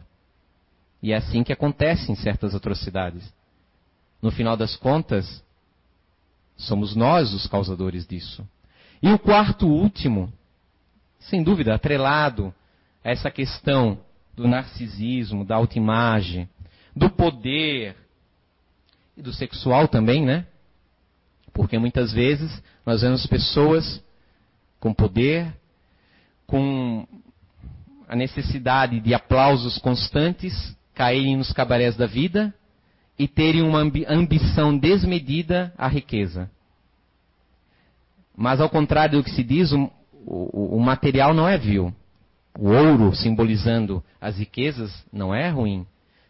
E é assim que acontece em certas atrocidades. No final das contas, somos nós os causadores disso. E o quarto último, sem dúvida, atrelado a essa questão do narcisismo, da autoimagem, do poder e do sexual também, né? Porque muitas vezes nós vemos pessoas com poder, com a necessidade de aplausos constantes caírem nos cabarés da vida e terem uma ambição desmedida à riqueza. Mas ao contrário do que se diz, o, o, o material não é vil. O ouro simbolizando as riquezas não é ruim.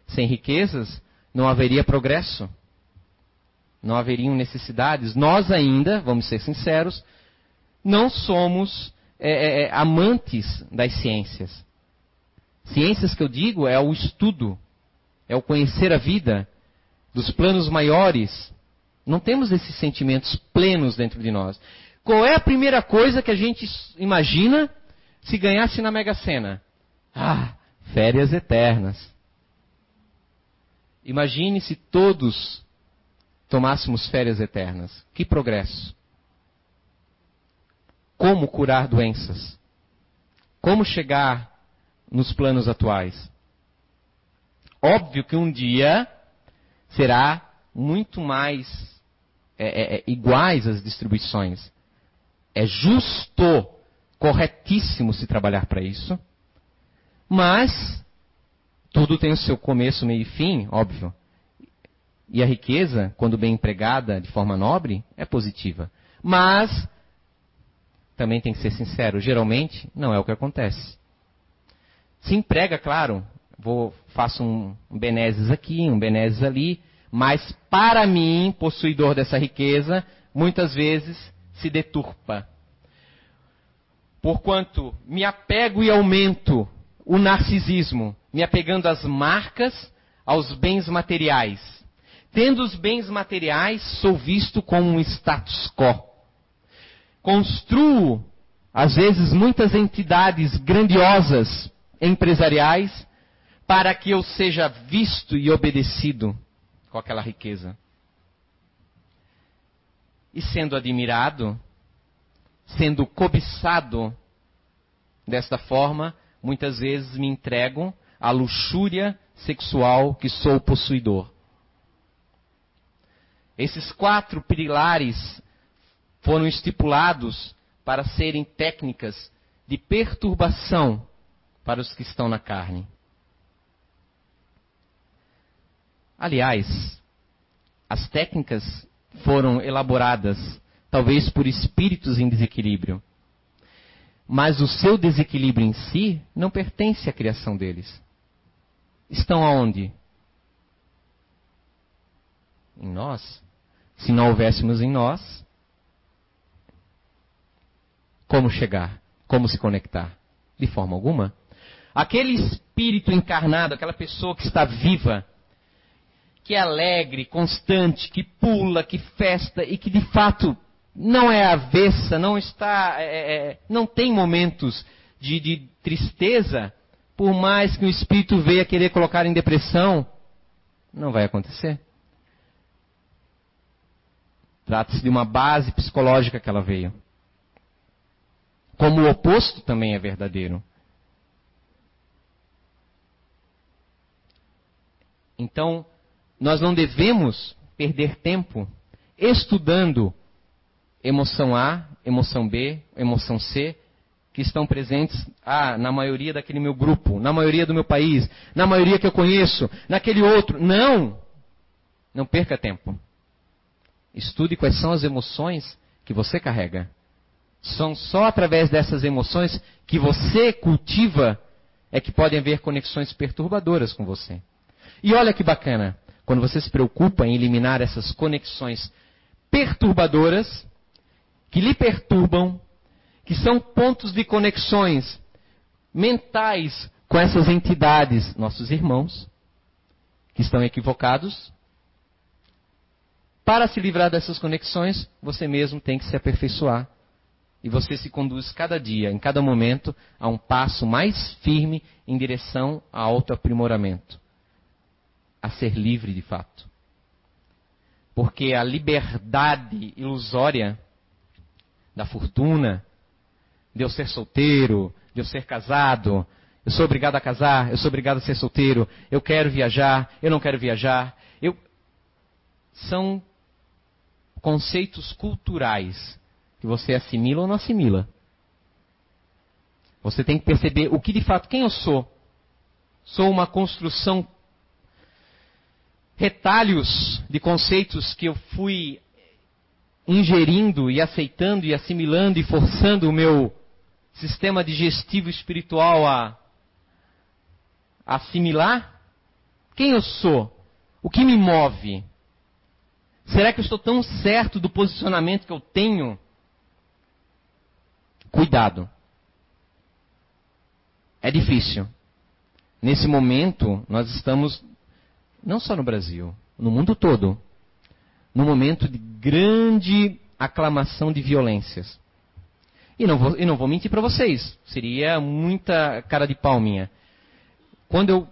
Sem riquezas não haveria progresso. Não haveriam necessidades. Nós ainda, vamos ser sinceros, não somos é, é, é amantes das ciências. Ciências que eu digo é o estudo, é o conhecer a vida dos planos maiores. Não temos esses sentimentos plenos dentro de nós. Qual é a primeira coisa que a gente imagina se ganhasse na Mega Sena? Ah, férias eternas. Imagine se todos tomássemos férias eternas. Que progresso! Como curar doenças? Como chegar nos planos atuais. Óbvio que um dia será muito mais é, é, é, iguais as distribuições. É justo, corretíssimo se trabalhar para isso, mas tudo tem o seu começo, meio e fim, óbvio. E a riqueza, quando bem empregada de forma nobre, é positiva. Mas, também tem que ser sincero, geralmente não é o que acontece. Se emprega, claro, vou faço um, um aqui, um beneses ali, mas para mim, possuidor dessa riqueza, muitas vezes se deturpa. Porquanto me apego e aumento o narcisismo, me apegando às marcas, aos bens materiais. Tendo os bens materiais, sou visto como um status quo. Construo, às vezes, muitas entidades grandiosas empresariais para que eu seja visto e obedecido com aquela riqueza. E sendo admirado, sendo cobiçado desta forma, muitas vezes me entrego à luxúria sexual que sou o possuidor. Esses quatro pilares foram estipulados para serem técnicas de perturbação para os que estão na carne. Aliás, as técnicas foram elaboradas talvez por espíritos em desequilíbrio. Mas o seu desequilíbrio em si não pertence à criação deles. Estão aonde? Em nós. Se não houvéssemos em nós, como chegar? Como se conectar? De forma alguma. Aquele espírito encarnado, aquela pessoa que está viva, que é alegre, constante, que pula, que festa e que de fato não é avessa, não está, é, é, é, não tem momentos de, de tristeza, por mais que o espírito venha querer colocar em depressão, não vai acontecer. Trata-se de uma base psicológica que ela veio. Como o oposto também é verdadeiro. Então, nós não devemos perder tempo estudando emoção A, emoção B, emoção C, que estão presentes ah, na maioria daquele meu grupo, na maioria do meu país, na maioria que eu conheço, naquele outro. Não! Não perca tempo. Estude quais são as emoções que você carrega. São só através dessas emoções que você cultiva é que podem haver conexões perturbadoras com você. E olha que bacana, quando você se preocupa em eliminar essas conexões perturbadoras, que lhe perturbam, que são pontos de conexões mentais com essas entidades, nossos irmãos, que estão equivocados. Para se livrar dessas conexões, você mesmo tem que se aperfeiçoar. E você se conduz cada dia, em cada momento, a um passo mais firme em direção ao autoaprimoramento. A ser livre de fato. Porque a liberdade ilusória da fortuna, de eu ser solteiro, de eu ser casado, eu sou obrigado a casar, eu sou obrigado a ser solteiro, eu quero viajar, eu não quero viajar. Eu... São conceitos culturais que você assimila ou não assimila. Você tem que perceber o que de fato, quem eu sou. Sou uma construção, retalhos de conceitos que eu fui ingerindo e aceitando e assimilando e forçando o meu sistema digestivo espiritual a, assimilar? Quem eu sou? O que me move? Será que eu estou tão certo do posicionamento que eu tenho? Cuidado. É difícil. Nesse momento, nós estamos, não só no Brasil, no mundo todo, num momento de grande aclamação de violências. E não vou, e não vou mentir para vocês, seria muita cara de pau minha. Quando eu,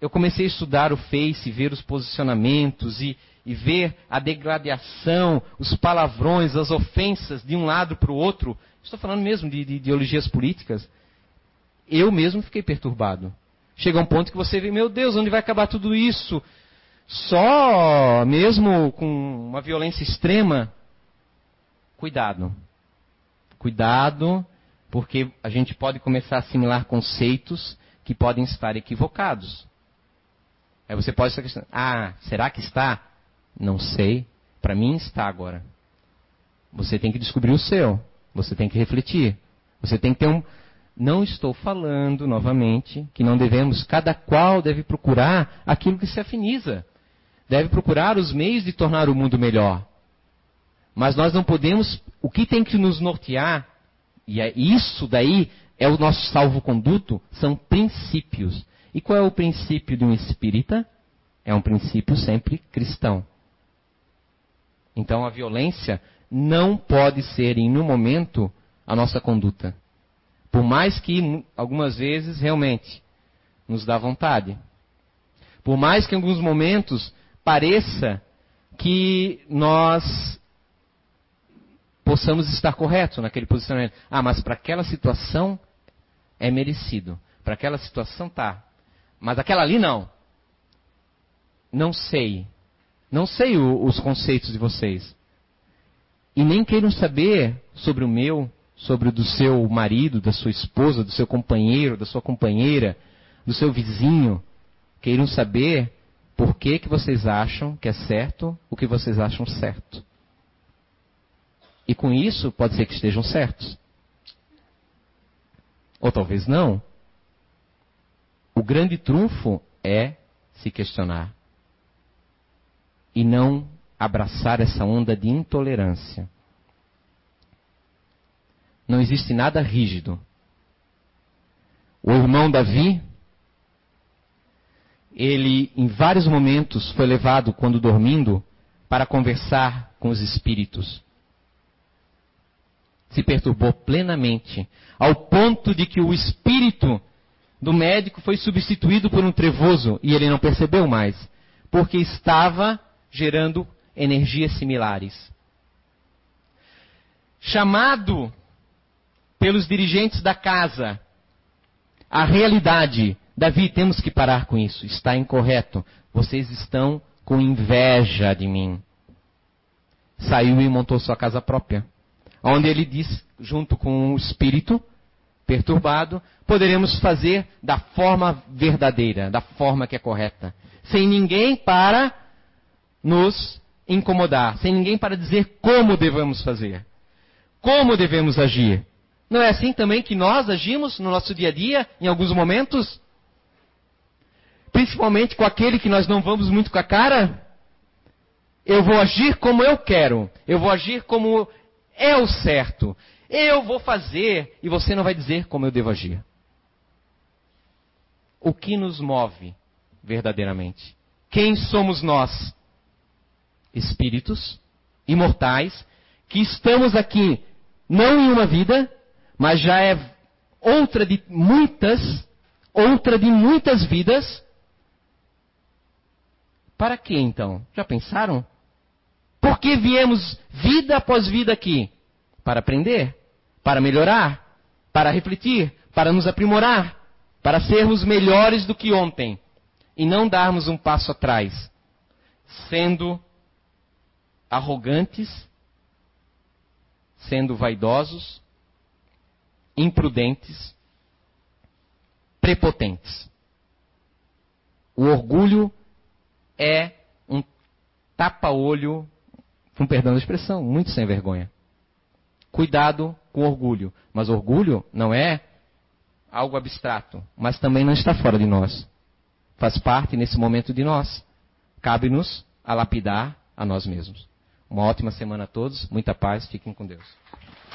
eu comecei a estudar o Face, ver os posicionamentos e, e ver a degradação, os palavrões, as ofensas de um lado para o outro, estou falando mesmo de, de ideologias políticas, eu mesmo fiquei perturbado. Chega um ponto que você vê, meu Deus, onde vai acabar tudo isso? Só mesmo com uma violência extrema, cuidado. Cuidado, porque a gente pode começar a assimilar conceitos que podem estar equivocados. Aí você pode estar questionando, ah, será que está? Não sei. Para mim está agora. Você tem que descobrir o seu. Você tem que refletir. Você tem que ter um. Não estou falando, novamente, que não devemos, cada qual deve procurar aquilo que se afiniza deve procurar os meios de tornar o mundo melhor. Mas nós não podemos, o que tem que nos nortear, e é isso daí é o nosso salvo-conduto, são princípios. E qual é o princípio de um espírita? É um princípio sempre cristão. Então a violência não pode ser em nenhum momento a nossa conduta. Por mais que algumas vezes realmente nos dá vontade. Por mais que em alguns momentos pareça que nós possamos estar corretos naquele posicionamento. Ah, mas para aquela situação é merecido. Para aquela situação tá. Mas aquela ali não. Não sei. Não sei o, os conceitos de vocês. E nem queiram saber sobre o meu, sobre o do seu marido, da sua esposa, do seu companheiro, da sua companheira, do seu vizinho. Queiram saber por que, que vocês acham que é certo o que vocês acham certo. E com isso, pode ser que estejam certos. Ou talvez não. O grande trunfo é se questionar. E não abraçar essa onda de intolerância. Não existe nada rígido. O irmão Davi ele em vários momentos foi levado, quando dormindo, para conversar com os espíritos. se perturbou plenamente, ao ponto de que o espírito do médico foi substituído por um trevoso e ele não percebeu mais, porque estava gerando energias similares. Chamado pelos dirigentes da casa. A realidade, Davi, temos que parar com isso, está incorreto. Vocês estão com inveja de mim. Saiu e montou sua casa própria, onde ele diz, junto com o espírito perturbado, poderemos fazer da forma verdadeira, da forma que é correta, sem ninguém para nos incomodar, sem ninguém para dizer como devemos fazer, como devemos agir. Não é assim também que nós agimos no nosso dia a dia, em alguns momentos? Principalmente com aquele que nós não vamos muito com a cara? Eu vou agir como eu quero, eu vou agir como é o certo, eu vou fazer e você não vai dizer como eu devo agir. O que nos move verdadeiramente? Quem somos nós? Espíritos imortais que estamos aqui não em uma vida, mas já é outra de muitas, outra de muitas vidas. Para que então? Já pensaram? Por que viemos vida após vida aqui? Para aprender, para melhorar, para refletir, para nos aprimorar, para sermos melhores do que ontem e não darmos um passo atrás, sendo arrogantes, sendo vaidosos, imprudentes, prepotentes. O orgulho é um tapa-olho, com perdão da expressão, muito sem vergonha. Cuidado com orgulho. Mas orgulho não é algo abstrato, mas também não está fora de nós. Faz parte nesse momento de nós. Cabe-nos a lapidar a nós mesmos. Uma ótima semana a todos, muita paz, fiquem com Deus.